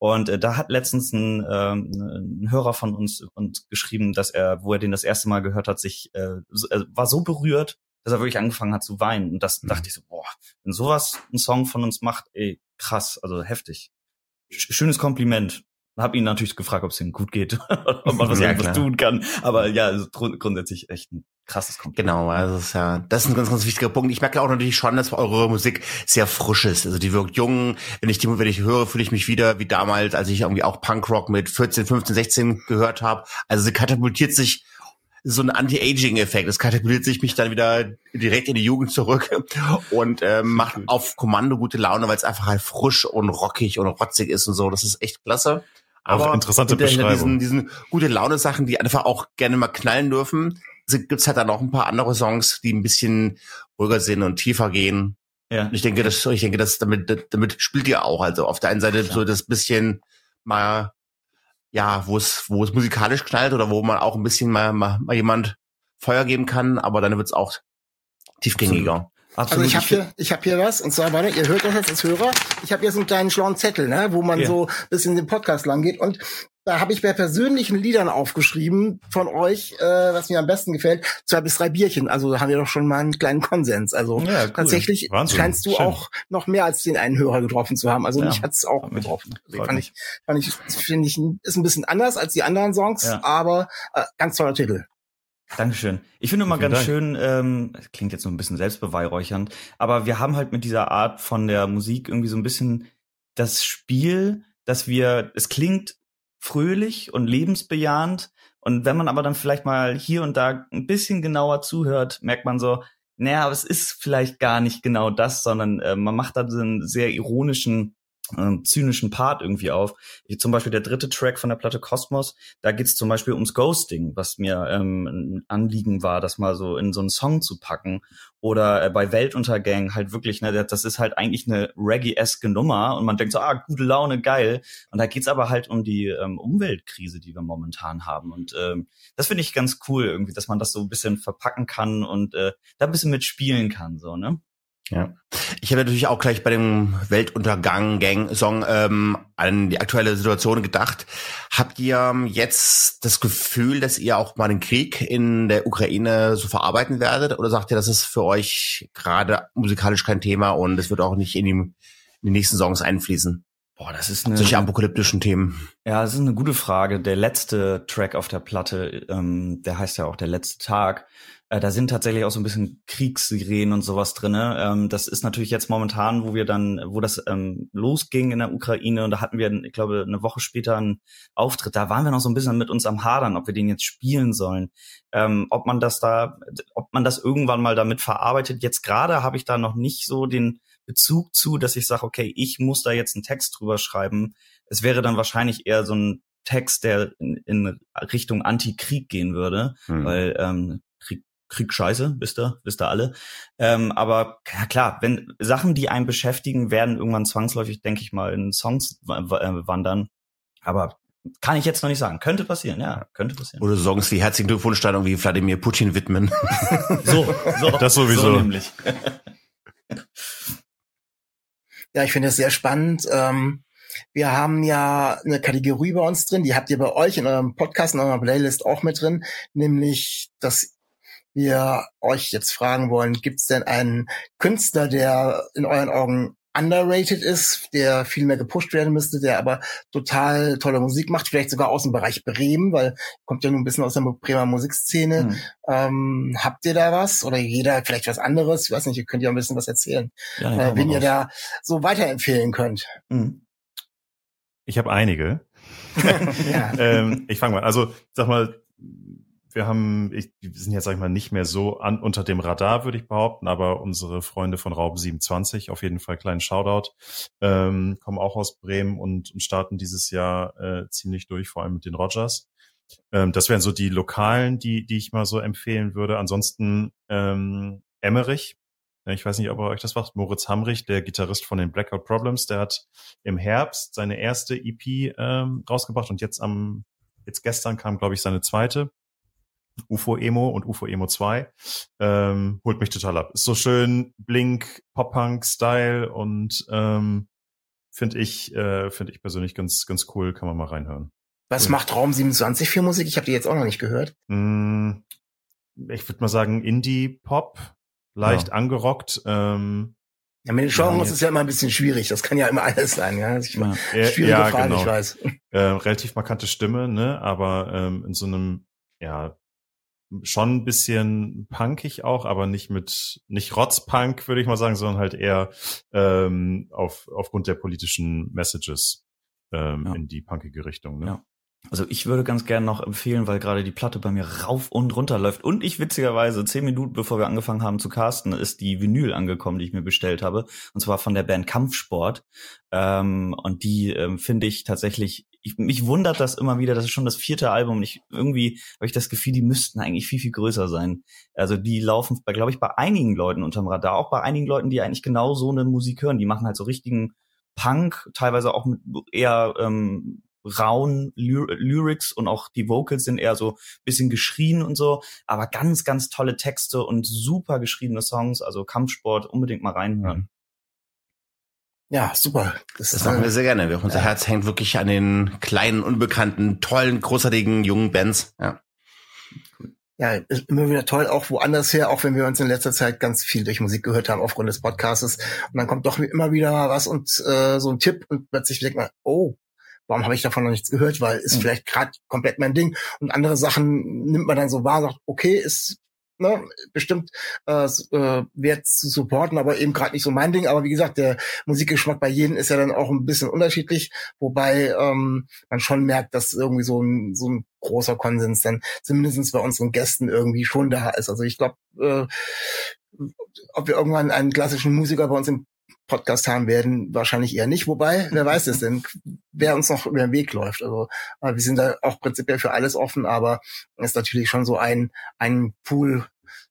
und äh, da hat letztens ein, äh, ein Hörer von uns, uns geschrieben, dass er, wo er den das erste Mal gehört hat, sich äh, so, äh, war so berührt, dass er wirklich angefangen hat zu weinen. Und das mhm. dachte ich so, boah, wenn sowas ein Song von uns macht, ey, krass, also heftig. Schönes Kompliment. Hab ihn natürlich gefragt, ob es ihm gut geht, <laughs> ob man was, ja, was tun kann. Aber ja, also grundsätzlich echt ein krasses Kompliment. Genau, also das ist ja, das ist ein ganz, ganz wichtiger Punkt. Ich merke auch natürlich schon, dass eure Musik sehr frisch ist. Also die wirkt jung. Wenn ich die, wenn ich höre, fühle ich mich wieder wie damals, als ich irgendwie auch Punkrock mit 14, 15, 16 gehört habe. Also sie katapultiert sich so ein Anti-Aging-Effekt. Es katapultiert sich mich dann wieder direkt in die Jugend zurück und ähm, macht auf Kommando gute Laune, weil es einfach halt frisch und rockig und rotzig ist und so. Das ist echt klasse. Aber auch interessante Beschreibung. Diesen, diesen gute Laune Sachen, die einfach auch gerne mal knallen dürfen, gibt's halt dann noch ein paar andere Songs, die ein bisschen ruhiger sind und tiefer gehen. Ja. Und ich denke, das, ich denke, das damit, damit spielt ihr auch. Also auf der einen Seite Klar. so das bisschen mal, ja, wo es, wo es musikalisch knallt oder wo man auch ein bisschen mal, mal, mal jemand Feuer geben kann, aber dann wird's auch tiefgängiger. Absolut. Also ich habe hier, ich habe hier was, und zwar, warte, ihr hört das jetzt als Hörer, ich habe hier so einen kleinen schlauen Zettel, ne, wo man ja. so bisschen den Podcast lang geht und da habe ich bei persönlichen Liedern aufgeschrieben von euch, äh, was mir am besten gefällt, zwei bis drei Bierchen. Also haben wir doch schon mal einen kleinen Konsens. Also ja, cool. tatsächlich Wahnsinn. scheinst du Schön. auch noch mehr als den einen Hörer getroffen zu haben. Also ja. mich hat's auch getroffen. Also fand ich, fand ich, finde ich, ist ein bisschen anders als die anderen Songs, ja. aber äh, ganz toller Titel. Dankeschön. Ich finde immer ganz Dank. schön, ähm, klingt jetzt so ein bisschen selbstbeweihräuchernd, aber wir haben halt mit dieser Art von der Musik irgendwie so ein bisschen das Spiel, dass wir, es klingt fröhlich und lebensbejahend. Und wenn man aber dann vielleicht mal hier und da ein bisschen genauer zuhört, merkt man so, naja, aber es ist vielleicht gar nicht genau das, sondern äh, man macht da so einen sehr ironischen äh, zynischen Part irgendwie auf. Ich, zum Beispiel der dritte Track von der Platte Kosmos, da geht's zum Beispiel ums Ghosting, was mir ähm, ein Anliegen war, das mal so in so einen Song zu packen. Oder äh, bei Weltuntergang halt wirklich, ne, das ist halt eigentlich eine Reggae-eske Nummer und man denkt so, ah, gute Laune, geil. Und da geht's aber halt um die ähm, Umweltkrise, die wir momentan haben. Und ähm, das finde ich ganz cool irgendwie, dass man das so ein bisschen verpacken kann und äh, da ein bisschen mitspielen kann, so, ne? Ja. Ich habe natürlich auch gleich bei dem Weltuntergang-Gang-Song ähm, an die aktuelle Situation gedacht. Habt ihr ähm, jetzt das Gefühl, dass ihr auch mal den Krieg in der Ukraine so verarbeiten werdet? Oder sagt ihr, das ist für euch gerade musikalisch kein Thema und es wird auch nicht in die, in die nächsten Songs einfließen? Boah, das ist eine, solche apokalyptischen Themen. Ja, das ist eine gute Frage. Der letzte Track auf der Platte, ähm, der heißt ja auch der letzte Tag. Äh, da sind tatsächlich auch so ein bisschen Kriegssirenen und sowas drinne. Ähm, das ist natürlich jetzt momentan, wo wir dann, wo das ähm, losging in der Ukraine und da hatten wir, ich glaube, eine Woche später einen Auftritt. Da waren wir noch so ein bisschen mit uns am Hadern, ob wir den jetzt spielen sollen, ähm, ob man das da, ob man das irgendwann mal damit verarbeitet. Jetzt gerade habe ich da noch nicht so den Bezug zu, dass ich sage, okay, ich muss da jetzt einen Text drüber schreiben. Es wäre dann wahrscheinlich eher so ein Text, der in, in Richtung Anti-Krieg gehen würde, hm. weil ähm, Krieg scheiße, wisst ihr, wisst ihr alle. Ähm, aber ja, klar, wenn Sachen, die einen beschäftigen, werden irgendwann zwangsläufig, denke ich mal, in Songs äh, wandern. Aber kann ich jetzt noch nicht sagen. Könnte passieren, ja, könnte passieren. Oder Songs wie Herzlichen Glückwunsch dann irgendwie Wladimir Putin widmen. so, so. <laughs> Das sowieso. So nämlich. <laughs> ja, ich finde es sehr spannend. Ähm, wir haben ja eine Kategorie bei uns drin, die habt ihr bei euch in eurem Podcast, in eurer Playlist auch mit drin, nämlich, dass wir euch jetzt fragen wollen, gibt es denn einen Künstler, der in euren Augen underrated ist, der viel mehr gepusht werden müsste, der aber total tolle Musik macht, vielleicht sogar aus dem Bereich Bremen, weil kommt ja nun ein bisschen aus der Bremer Musikszene. Mhm. Ähm, habt ihr da was? Oder jeder vielleicht was anderes? Ich weiß nicht, ihr könnt ja ein bisschen was erzählen, ja, äh, wenn ihr raus. da so weiterempfehlen könnt. Mhm. Ich habe einige. <laughs> <laughs> ähm, ich fange mal. Also, sag mal, wir haben, ich, wir sind jetzt, sag ich mal, nicht mehr so an, unter dem Radar, würde ich behaupten, aber unsere Freunde von Raum 27, auf jeden Fall kleinen Shoutout, ähm, kommen auch aus Bremen und, und starten dieses Jahr äh, ziemlich durch, vor allem mit den Rogers. Ähm, das wären so die Lokalen, die, die ich mal so empfehlen würde. Ansonsten ähm, Emmerich, ich weiß nicht, ob ihr euch das macht. Moritz Hamrich, der Gitarrist von den Blackout Problems, der hat im Herbst seine erste EP ähm, rausgebracht und jetzt am, jetzt gestern kam, glaube ich, seine zweite. UFO Emo und UFO Emo 2. Ähm, holt mich total ab. Ist so schön Blink, Pop-Punk-Style und ähm, finde ich, äh, finde ich persönlich ganz, ganz cool, kann man mal reinhören. Was cool. macht Raum 27 für Musik? Ich habe die jetzt auch noch nicht gehört. Mm, ich würde mal sagen Indie-Pop, leicht ja. angerockt. Ähm, ja, mit den Genres ja, ist ja immer ein bisschen schwierig. Das kann ja immer alles sein. Ja, ist ja. schwierige ja, Frage, genau. ich weiß. Äh, relativ markante Stimme, ne? Aber ähm, in so einem ja schon ein bisschen punkig auch, aber nicht mit, nicht Rotzpunk, würde ich mal sagen, sondern halt eher ähm, auf, aufgrund der politischen Messages ähm, ja. in die punkige Richtung. Ne? Ja. Also ich würde ganz gerne noch empfehlen, weil gerade die Platte bei mir rauf und runter läuft. Und ich witzigerweise, zehn Minuten bevor wir angefangen haben zu casten, ist die Vinyl angekommen, die ich mir bestellt habe. Und zwar von der Band Kampfsport. Ähm, und die ähm, finde ich tatsächlich, ich, mich wundert das immer wieder, das ist schon das vierte Album. Ich irgendwie habe ich das Gefühl, die müssten eigentlich viel, viel größer sein. Also die laufen, glaube ich, bei einigen Leuten unterm Radar, auch bei einigen Leuten, die eigentlich genau so eine Musik hören. Die machen halt so richtigen Punk, teilweise auch mit eher ähm, rauen Ly Lyrics und auch die Vocals sind eher so bisschen geschrien und so, aber ganz, ganz tolle Texte und super geschriebene Songs, also Kampfsport, unbedingt mal reinhören. Ja, super. Das, das machen wir sehr gerne. Unser ja. Herz hängt wirklich an den kleinen, unbekannten, tollen, großartigen jungen Bands. Ja. Ja, ist immer wieder toll, auch woanders her, auch wenn wir uns in letzter Zeit ganz viel durch Musik gehört haben aufgrund des Podcastes. Und dann kommt doch immer wieder was und äh, so ein Tipp und plötzlich denkt man, oh, warum habe ich davon noch nichts gehört, weil ist mhm. vielleicht gerade komplett mein Ding. Und andere Sachen nimmt man dann so wahr, sagt, okay, ist ne, bestimmt äh, äh, wert zu supporten, aber eben gerade nicht so mein Ding. Aber wie gesagt, der Musikgeschmack bei jedem ist ja dann auch ein bisschen unterschiedlich, wobei ähm, man schon merkt, dass irgendwie so ein, so ein großer Konsens dann zumindestens bei unseren Gästen irgendwie schon da ist. Also ich glaube, äh, ob wir irgendwann einen klassischen Musiker bei uns im Podcast haben werden, wahrscheinlich eher nicht. Wobei, wer weiß es denn, wer uns noch über den Weg läuft. Also wir sind da auch prinzipiell für alles offen, aber es ist natürlich schon so ein, ein Pool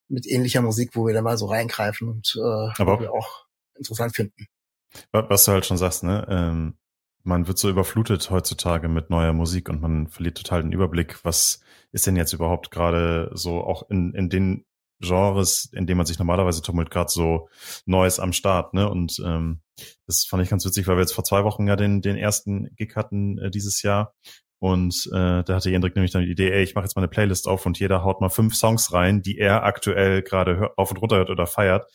mit ähnlicher Musik, wo wir da mal so reingreifen und äh, aber wir auch interessant finden. Was du halt schon sagst, ne? Ähm, man wird so überflutet heutzutage mit neuer Musik und man verliert total den Überblick, was ist denn jetzt überhaupt gerade so auch in, in den Genres, in dem man sich normalerweise tummelt, gerade so Neues am Start. Ne? Und ähm, das fand ich ganz witzig, weil wir jetzt vor zwei Wochen ja den, den ersten Gig hatten äh, dieses Jahr. Und äh, da hatte Jendrik nämlich dann die Idee, ey, ich mache jetzt mal eine Playlist auf und jeder haut mal fünf Songs rein, die er aktuell gerade auf und runter hört oder feiert.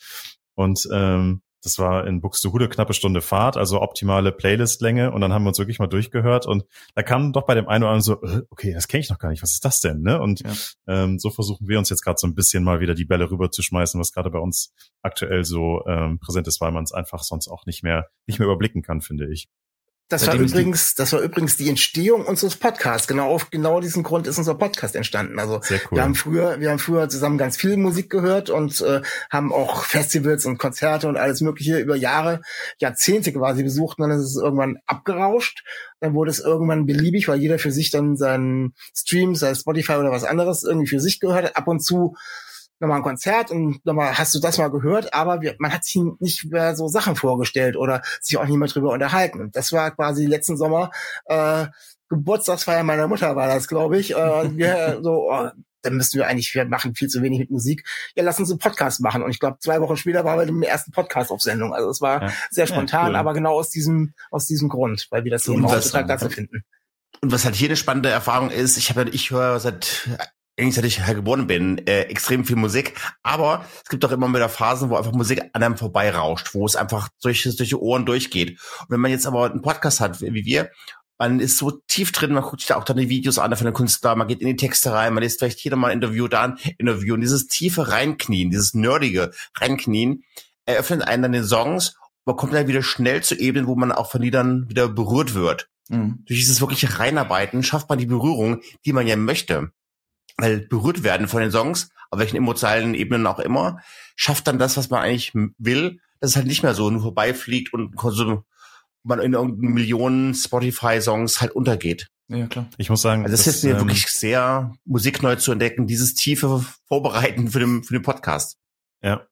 Und ähm, das war in Buxtehude knappe Stunde Fahrt, also optimale Playlistlänge. Und dann haben wir uns wirklich mal durchgehört. Und da kam doch bei dem einen oder anderen so, äh, okay, das kenne ich noch gar nicht. Was ist das denn? Ne? Und ja. ähm, so versuchen wir uns jetzt gerade so ein bisschen mal wieder die Bälle rüber zu schmeißen, was gerade bei uns aktuell so ähm, präsent ist, weil man es einfach sonst auch nicht mehr nicht mehr überblicken kann, finde ich. Das war übrigens, das war übrigens die Entstehung unseres Podcasts. Genau auf genau diesen Grund ist unser Podcast entstanden. Also cool. wir haben früher, wir haben früher zusammen ganz viel Musik gehört und äh, haben auch Festivals und Konzerte und alles Mögliche über Jahre, Jahrzehnte quasi besucht. Und dann ist es irgendwann abgerauscht. Dann wurde es irgendwann beliebig, weil jeder für sich dann seinen Stream, sei Spotify oder was anderes, irgendwie für sich gehört hat. Ab und zu nochmal ein Konzert und nochmal hast du das mal gehört, aber wir, man hat sich nicht mehr so Sachen vorgestellt oder sich auch nicht mehr drüber unterhalten. Und das war quasi letzten Sommer äh, Geburtstagsfeier meiner Mutter war das, glaube ich. Äh, wir, <laughs> so, oh, dann müssten wir eigentlich, wir machen viel zu wenig mit Musik. Ja, lass uns einen Podcast machen. Und ich glaube, zwei Wochen später waren wir mit dem ersten Podcast auf Sendung. Also es war ja. sehr spontan, ja, cool. aber genau aus diesem, aus diesem Grund, weil wir das Thema heutzutage dazu finden. Und was halt hier eine spannende Erfahrung ist, ich habe ich höre seit eigentlich seit ich geboren bin, äh, extrem viel Musik. Aber es gibt auch immer wieder Phasen, wo einfach Musik an einem vorbeirauscht, wo es einfach durch, durch die Ohren durchgeht. Und wenn man jetzt aber einen Podcast hat, wie wir, man ist so tief drin, man guckt sich da auch dann die Videos an von den Künstlern, man geht in die Texte rein, man liest vielleicht hier nochmal ein Interview, da ein Interview. Und dieses tiefe Reinknien, dieses nerdige Reinknien, eröffnet einen dann den Songs. Man kommt dann wieder schnell zu Ebenen, wo man auch von Liedern wieder berührt wird. Mhm. Durch dieses wirkliche Reinarbeiten schafft man die Berührung, die man ja möchte. Weil berührt werden von den Songs, auf welchen emotionalen Ebenen auch immer, schafft dann das, was man eigentlich will, dass es halt nicht mehr so nur vorbeifliegt und man in irgendeinen Millionen Spotify-Songs halt untergeht. Ja, klar. Ich muss sagen, also das, das ist mir ähm, wirklich sehr Musik neu zu entdecken, dieses tiefe Vorbereiten für den, für den Podcast. Ja,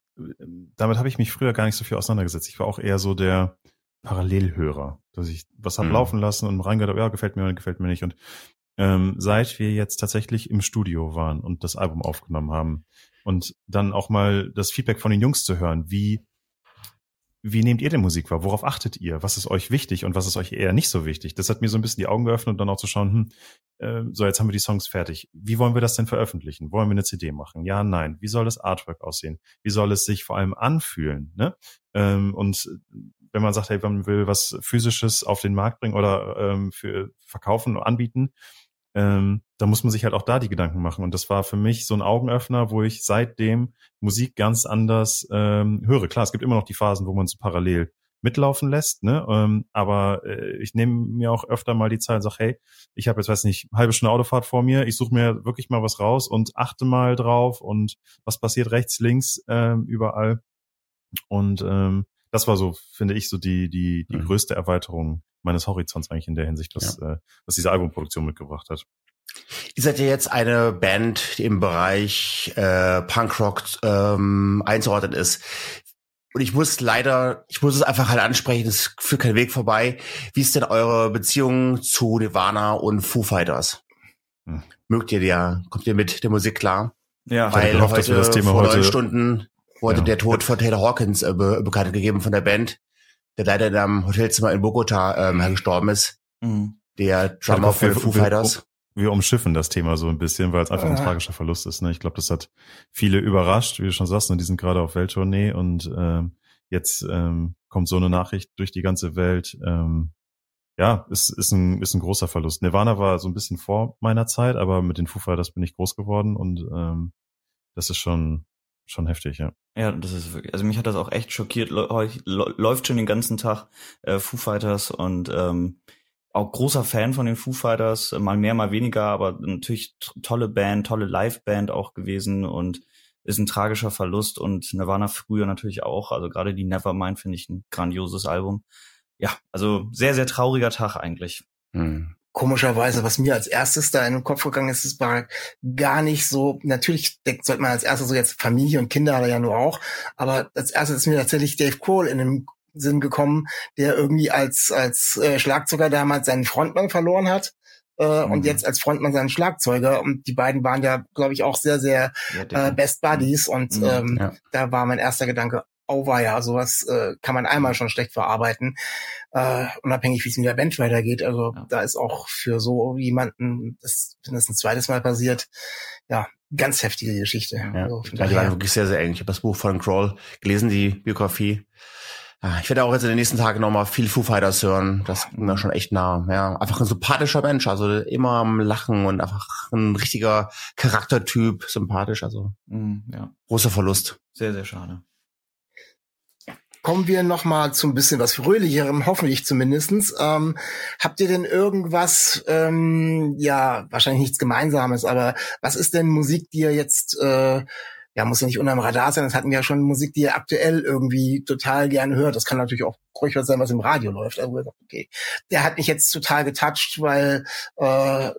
damit habe ich mich früher gar nicht so viel auseinandergesetzt. Ich war auch eher so der Parallelhörer, dass ich was hab mhm. laufen lassen und reingehört, ja, gefällt mir oder gefällt mir nicht. Und ähm, seit wir jetzt tatsächlich im Studio waren und das Album aufgenommen haben und dann auch mal das Feedback von den Jungs zu hören, wie wie nehmt ihr denn Musik wahr? Worauf achtet ihr? Was ist euch wichtig und was ist euch eher nicht so wichtig? Das hat mir so ein bisschen die Augen geöffnet und dann auch zu schauen, hm, äh, so jetzt haben wir die Songs fertig. Wie wollen wir das denn veröffentlichen? Wollen wir eine CD machen? Ja, nein. Wie soll das Artwork aussehen? Wie soll es sich vor allem anfühlen? Ne? Ähm, und wenn man sagt, hey, man will was physisches auf den Markt bringen oder ähm, für verkaufen und anbieten, ähm, da muss man sich halt auch da die Gedanken machen. Und das war für mich so ein Augenöffner, wo ich seitdem Musik ganz anders ähm, höre. Klar, es gibt immer noch die Phasen, wo man so parallel mitlaufen lässt, ne? Ähm, aber äh, ich nehme mir auch öfter mal die Zeit und sage, hey, ich habe jetzt, weiß nicht, halbe Stunde Autofahrt vor mir, ich suche mir wirklich mal was raus und achte mal drauf und was passiert rechts, links, ähm, überall. Und ähm, das war so, finde ich, so die, die, die mhm. größte Erweiterung meines Horizonts eigentlich in der Hinsicht, was, ja. äh, was diese Albumproduktion mitgebracht hat. Ihr seid ja jetzt eine Band, die im Bereich äh, Punkrock ähm, einzuordnen ist. Und ich muss leider, ich muss es einfach halt ansprechen, es führt kein Weg vorbei. Wie ist denn eure Beziehung zu Nirvana und Foo Fighters? Hm. Mögt ihr ja, kommt ihr mit der Musik klar? Ja, weil gehofft, heute das Thema vor neun Stunden wurde ja. der Tod von Taylor Hawkins äh, be bekannt gegeben von der Band der leider in einem Hotelzimmer in Bogota ähm, gestorben ist. Mhm. Der Drummer für Foo Fighters. Wir, wir umschiffen das Thema so ein bisschen, weil es einfach ein tragischer Verlust ist. Ne? Ich glaube, das hat viele überrascht, wie du schon sagst, und die sind gerade auf Welttournee und ähm, jetzt ähm, kommt so eine Nachricht durch die ganze Welt. Ähm, ja, ist, ist, ein, ist ein großer Verlust. Nirvana war so ein bisschen vor meiner Zeit, aber mit den Foo Fighters bin ich groß geworden und ähm, das ist schon, schon heftig, ja. Ja, das ist wirklich, also mich hat das auch echt schockiert. Läuft schon den ganzen Tag äh, Foo Fighters und ähm, auch großer Fan von den Foo Fighters, mal mehr, mal weniger, aber natürlich tolle Band, tolle Live-Band auch gewesen und ist ein tragischer Verlust und Nirvana früher natürlich auch. Also gerade die Nevermind finde ich ein grandioses Album. Ja, also sehr, sehr trauriger Tag eigentlich. Hm komischerweise, was mir als erstes da in den Kopf gegangen ist, ist war gar nicht so, natürlich denkt, sollte man als erstes so jetzt Familie und Kinder hat er ja nur auch, aber als erstes ist mir tatsächlich Dave Cole in den Sinn gekommen, der irgendwie als, als äh, Schlagzeuger damals seinen Frontmann verloren hat. Äh, mhm. und jetzt als Frontmann seinen Schlagzeuger. Und die beiden waren ja, glaube ich, auch sehr, sehr ja, äh, Best Buddies. Und mhm, ähm, ja. da war mein erster Gedanke, auweia, sowas äh, kann man einmal schon schlecht verarbeiten, äh, unabhängig wie es mit der Band weitergeht. Also ja. da ist auch für so jemanden, das, wenn das ein zweites Mal passiert, ja, ganz heftige Geschichte. Ja, also ja die waren wirklich sehr, sehr eng. Ich habe das Buch von Kroll gelesen, die Biografie. Ja, ich werde auch jetzt in den nächsten Tagen nochmal viel Foo Fighters hören. Das ging mir schon echt nah. Ja, einfach ein sympathischer Mensch, also immer am Lachen und einfach ein richtiger Charaktertyp, sympathisch. Also mm, ja. großer Verlust. Sehr, sehr schade kommen wir noch mal zu ein bisschen was Fröhlicherem, hoffentlich zumindestens. Ähm, habt ihr denn irgendwas, ähm, ja, wahrscheinlich nichts Gemeinsames, aber was ist denn Musik, die ihr jetzt, äh, ja, muss ja nicht unterm Radar sein, das hatten wir ja schon Musik, die ihr aktuell irgendwie total gerne hört. Das kann natürlich auch ruhig was sein, was im Radio läuft. Also, okay, der hat mich jetzt total getoucht, weil äh,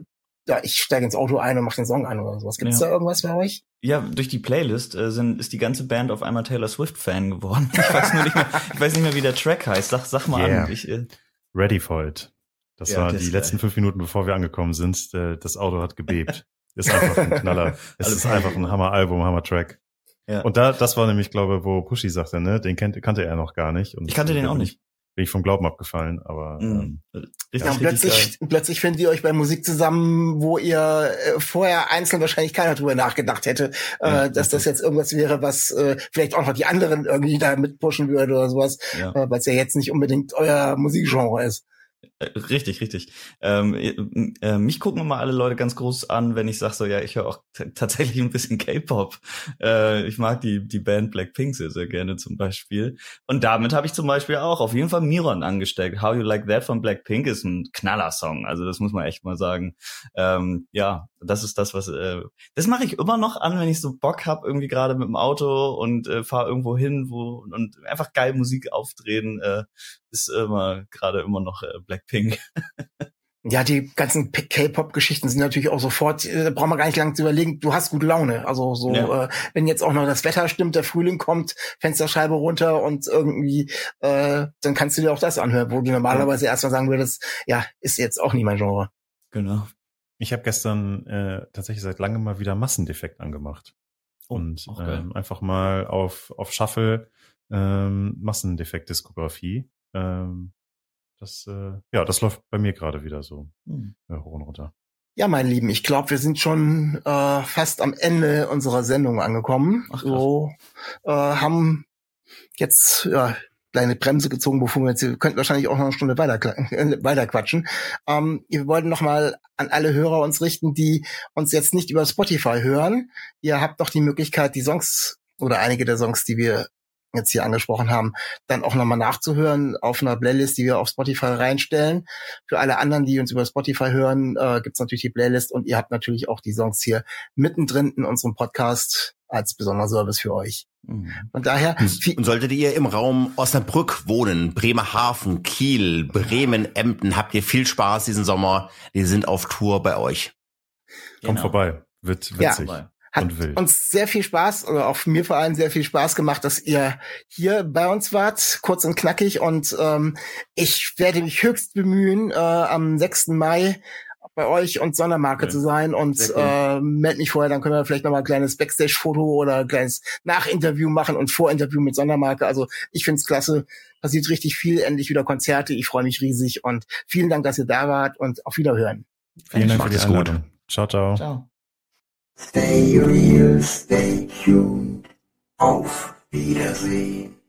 ja, ich steige ins Auto ein und mache den Song an oder sowas. Gibt es ja. da irgendwas bei euch? Ja, durch die Playlist äh, sind, ist die ganze Band auf einmal Taylor Swift-Fan geworden. <laughs> Ich weiß nur nicht mehr, ich weiß nicht mehr, wie der Track heißt. Sag, sag mal yeah. an. Ich, äh, Ready for it. Das ja, war das die letzten fünf Minuten, bevor wir angekommen sind. Äh, das Auto hat gebebt. Ist einfach ein Knaller. <laughs> es ist einfach ein Hammer-Album, Hammer-Track. Ja. Und da, das war nämlich, glaube ich, wo Pushy sagte, ne, den kennt, kannte er noch gar nicht. Und ich kannte den auch nicht bin ich vom Glauben abgefallen, aber mhm. ähm, ja, plötzlich, plötzlich findet ihr euch bei Musik zusammen, wo ihr äh, vorher einzeln wahrscheinlich keiner drüber nachgedacht hätte, äh, ja, dass das jetzt irgendwas wäre, was äh, vielleicht auch noch die anderen irgendwie da mitpushen würde oder sowas, ja. äh, weil es ja jetzt nicht unbedingt euer Musikgenre ist. Äh, richtig, richtig. Ähm, äh, äh, mich gucken immer alle Leute ganz groß an, wenn ich sage so, ja, ich höre auch tatsächlich ein bisschen K-Pop. Äh, ich mag die, die Band Blackpink sehr, sehr gerne zum Beispiel. Und damit habe ich zum Beispiel auch auf jeden Fall Miron angesteckt. How You Like That von Blackpink ist ein Knallersong. Also das muss man echt mal sagen. Ähm, ja, das ist das, was äh, das mache ich immer noch an, wenn ich so Bock hab irgendwie gerade mit dem Auto und äh, fahre irgendwo hin, wo und einfach geil Musik aufdrehen, äh, ist immer gerade immer noch äh, Blackpink. Ja, die ganzen K-Pop-Geschichten sind natürlich auch sofort, äh, braucht man gar nicht lange zu überlegen, du hast gute Laune. Also so, ja. äh, wenn jetzt auch noch das Wetter stimmt, der Frühling kommt, Fensterscheibe runter und irgendwie, äh, dann kannst du dir auch das anhören, wo du normalerweise ja. erstmal sagen würdest, ja, ist jetzt auch nie mein Genre. Genau. Ich habe gestern äh, tatsächlich seit langem mal wieder Massendefekt angemacht. Oh, und ähm, einfach mal auf, auf Shuffle ähm, Massendefekt-Diskografie. Ähm, das, äh, ja, das läuft bei mir gerade wieder so hm. hoch und runter. Ja, meine Lieben, ich glaube, wir sind schon äh, fast am Ende unserer Sendung angekommen. Ach, so äh, haben jetzt ja, kleine Bremse gezogen, bevor wir jetzt, wir könnten wahrscheinlich auch noch eine Stunde weiter, äh, weiter quatschen. Ähm, wir wollten noch mal an alle Hörer uns richten, die uns jetzt nicht über Spotify hören. Ihr habt doch die Möglichkeit, die Songs oder einige der Songs, die wir jetzt hier angesprochen haben, dann auch nochmal nachzuhören auf einer Playlist, die wir auf Spotify reinstellen. Für alle anderen, die uns über Spotify hören, äh, gibt es natürlich die Playlist und ihr habt natürlich auch die Songs hier mittendrin in unserem Podcast als besonderer Service für euch. Mhm. Von daher. Und solltet ihr im Raum Osnabrück wohnen, Bremerhaven, Kiel, Bremen, Emden, habt ihr viel Spaß diesen Sommer. Wir sind auf Tour bei euch. Kommt genau. vorbei. Wird witzig. Ja. Hat uns sehr viel Spaß, oder auch mir vor allem sehr viel Spaß gemacht, dass ihr hier bei uns wart, kurz und knackig. Und ähm, ich werde mich höchst bemühen, äh, am 6. Mai bei euch und Sondermarke ja. zu sein und äh, meld mich vorher, dann können wir vielleicht noch mal ein kleines Backstage-Foto oder ein kleines Nachinterview machen und Vorinterview mit Sondermarke. Also ich find's klasse, passiert richtig viel, endlich wieder Konzerte, ich freue mich riesig und vielen Dank, dass ihr da wart und auf Wiederhören. Vielen Dank für die Einladung. Ciao, ciao. Ciao. Stay real, stay tuned. Auf Wiedersehen.